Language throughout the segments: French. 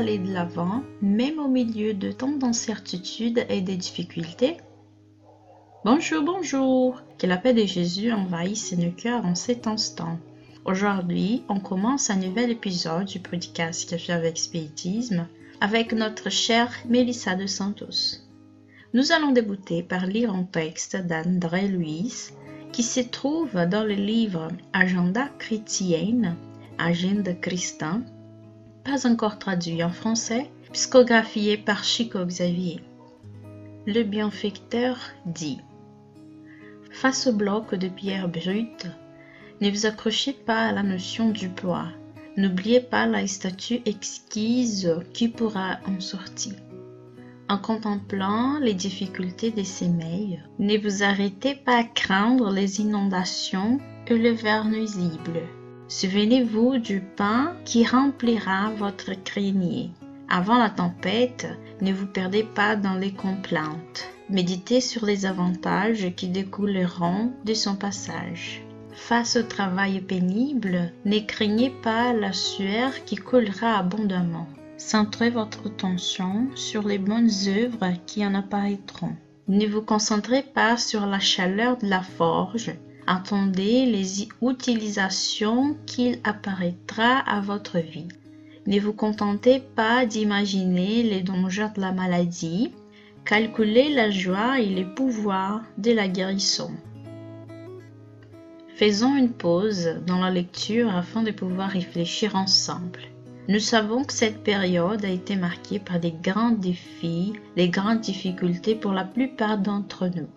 aller de l'avant, même au milieu de tant d'incertitudes et de difficultés Bonjour, bonjour Que la paix de Jésus envahisse nos cœurs en cet instant. Aujourd'hui, on commence un nouvel épisode du podcast Café avec Spiritisme avec notre chère Mélissa de Santos. Nous allons débuter par lire un texte d'André Louis qui se trouve dans le livre Agenda chrétienne, Agenda Christin, encore traduit en français, psychographié par Chico Xavier. Le bienfaiteur dit Face au bloc de pierre brute, ne vous accrochez pas à la notion du poids. N'oubliez pas la statue exquise qui pourra en sortir. En contemplant les difficultés des semeilles, ne vous arrêtez pas à craindre les inondations et le verre nuisible. Souvenez-vous du pain qui remplira votre grenier. Avant la tempête, ne vous perdez pas dans les complaintes. Méditez sur les avantages qui découleront de son passage. Face au travail pénible, ne craignez pas la sueur qui coulera abondamment. Centrez votre attention sur les bonnes œuvres qui en apparaîtront. Ne vous concentrez pas sur la chaleur de la forge. Attendez les utilisations qu'il apparaîtra à votre vie. Ne vous contentez pas d'imaginer les dangers de la maladie, calculez la joie et les pouvoirs de la guérison. Faisons une pause dans la lecture afin de pouvoir réfléchir ensemble. Nous savons que cette période a été marquée par des grands défis, des grandes difficultés pour la plupart d'entre nous.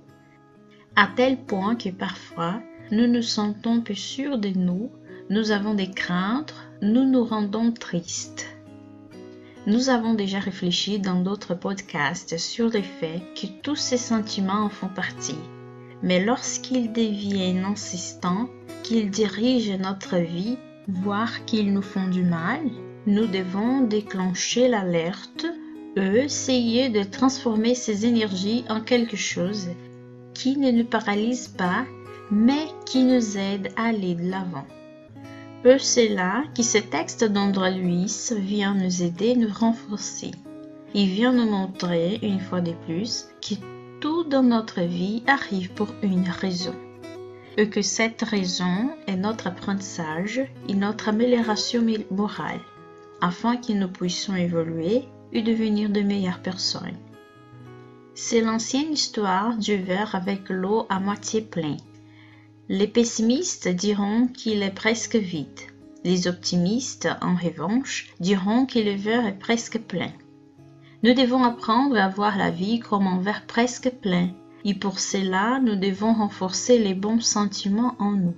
À tel point que parfois, nous nous sentons peu sûrs de nous, nous avons des craintes, nous nous rendons tristes. Nous avons déjà réfléchi dans d'autres podcasts sur le fait que tous ces sentiments en font partie. Mais lorsqu'ils deviennent insistants, qu'ils dirigent notre vie, voire qu'ils nous font du mal, nous devons déclencher l'alerte et essayer de transformer ces énergies en quelque chose qui ne nous paralyse pas, mais qui nous aide à aller de l'avant c'est là que ce texte d'André Luis vient nous aider, nous renforcer. Il vient nous montrer, une fois de plus, que tout dans notre vie arrive pour une raison. Et que cette raison est notre apprentissage et notre amélioration morale, afin que nous puissions évoluer et devenir de meilleures personnes. C'est l'ancienne histoire du verre avec l'eau à moitié plein les pessimistes diront qu'il est presque vide. Les optimistes, en revanche, diront que le verre est presque plein. Nous devons apprendre à voir la vie comme un verre presque plein, et pour cela, nous devons renforcer les bons sentiments en nous.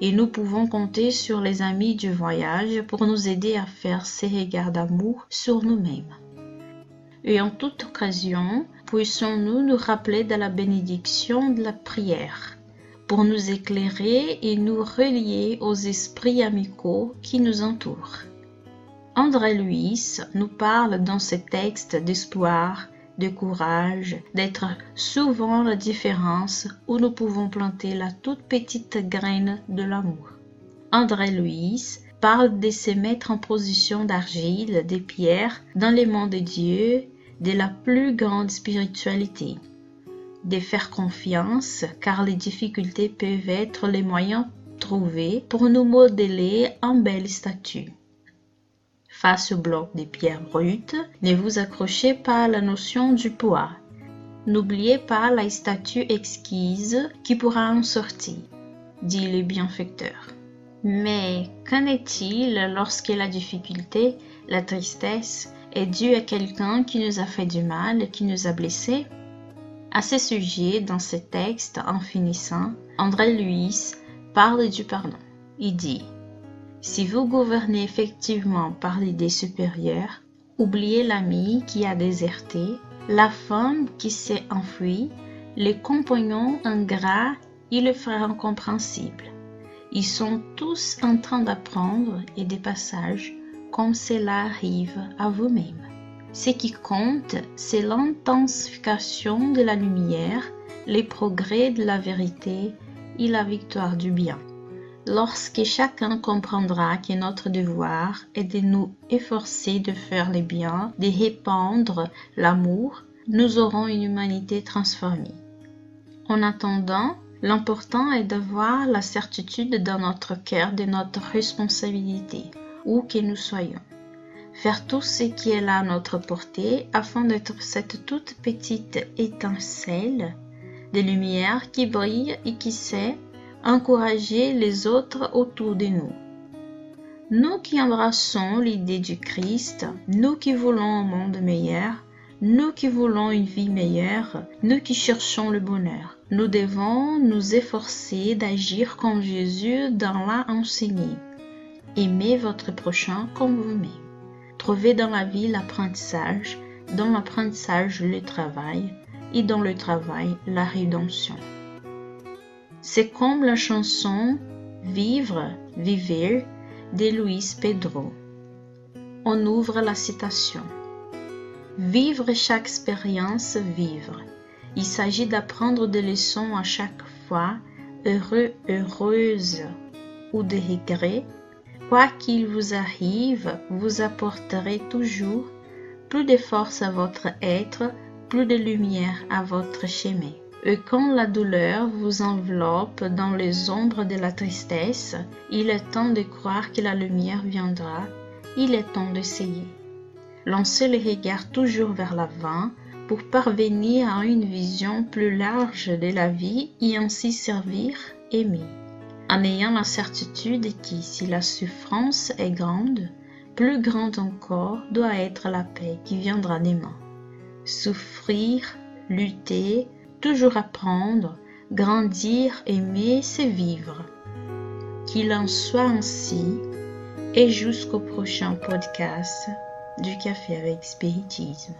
Et nous pouvons compter sur les amis du voyage pour nous aider à faire ces regards d'amour sur nous-mêmes. Et en toute occasion, puissions-nous nous rappeler de la bénédiction de la prière pour nous éclairer et nous relier aux esprits amicaux qui nous entourent? André Louis nous parle dans ses textes d'espoir, de courage, d'être souvent la différence où nous pouvons planter la toute petite graine de l'amour. André Louis parle de se mettre en position d'argile, des pierres, dans les mains de Dieu, de la plus grande spiritualité de faire confiance car les difficultés peuvent être les moyens trouvés pour nous modeler en belle statue. Face au bloc de pierres brutes, ne vous accrochez pas à la notion du poids. N'oubliez pas la statue exquise qui pourra en sortir, dit le bienfaiteur. Mais qu'en est-il lorsque la difficulté, la tristesse est due à quelqu'un qui nous a fait du mal, qui nous a blessés à ce sujet, dans ce texte, en finissant, André Louis parle du pardon. Il dit Si vous gouvernez effectivement par l'idée supérieure, oubliez l'ami qui a déserté, la femme qui s'est enfuie, les compagnons ingrats et le frère incompréhensible. Ils sont tous en train d'apprendre et des passages cela arrive à vous-même. Ce qui compte, c'est l'intensification de la lumière, les progrès de la vérité et la victoire du bien. lorsque chacun comprendra que notre devoir est de nous efforcer de faire le bien, de répandre l'amour, nous aurons une humanité transformée. En attendant, l'important est d'avoir la certitude dans notre cœur de notre responsabilité, où que nous soyons. Faire tout ce qui est là à notre portée afin d'être cette toute petite étincelle de lumière qui brille et qui sait encourager les autres autour de nous. Nous qui embrassons l'idée du Christ, nous qui voulons un monde meilleur, nous qui voulons une vie meilleure, nous qui cherchons le bonheur, nous devons nous efforcer d'agir comme Jésus dans l'a enseigné. Aimez votre prochain comme vous-même. Trouvez dans la vie l'apprentissage, dans l'apprentissage le travail et dans le travail la rédemption. C'est comme la chanson Vivre, vivre de Luis Pedro. On ouvre la citation. Vivre chaque expérience, vivre. Il s'agit d'apprendre des leçons à chaque fois, heureux, heureuse ou de regret. Quoi qu'il vous arrive, vous apporterez toujours plus de force à votre être, plus de lumière à votre chemin. Et quand la douleur vous enveloppe dans les ombres de la tristesse, il est temps de croire que la lumière viendra, il est temps d'essayer. Lancez le regard toujours vers l'avant pour parvenir à une vision plus large de la vie et ainsi servir, aimer. En ayant la certitude que si la souffrance est grande, plus grande encore doit être la paix qui viendra demain. Souffrir, lutter, toujours apprendre, grandir, aimer, c'est vivre. Qu'il en soit ainsi et jusqu'au prochain podcast du Café avec Spiritisme.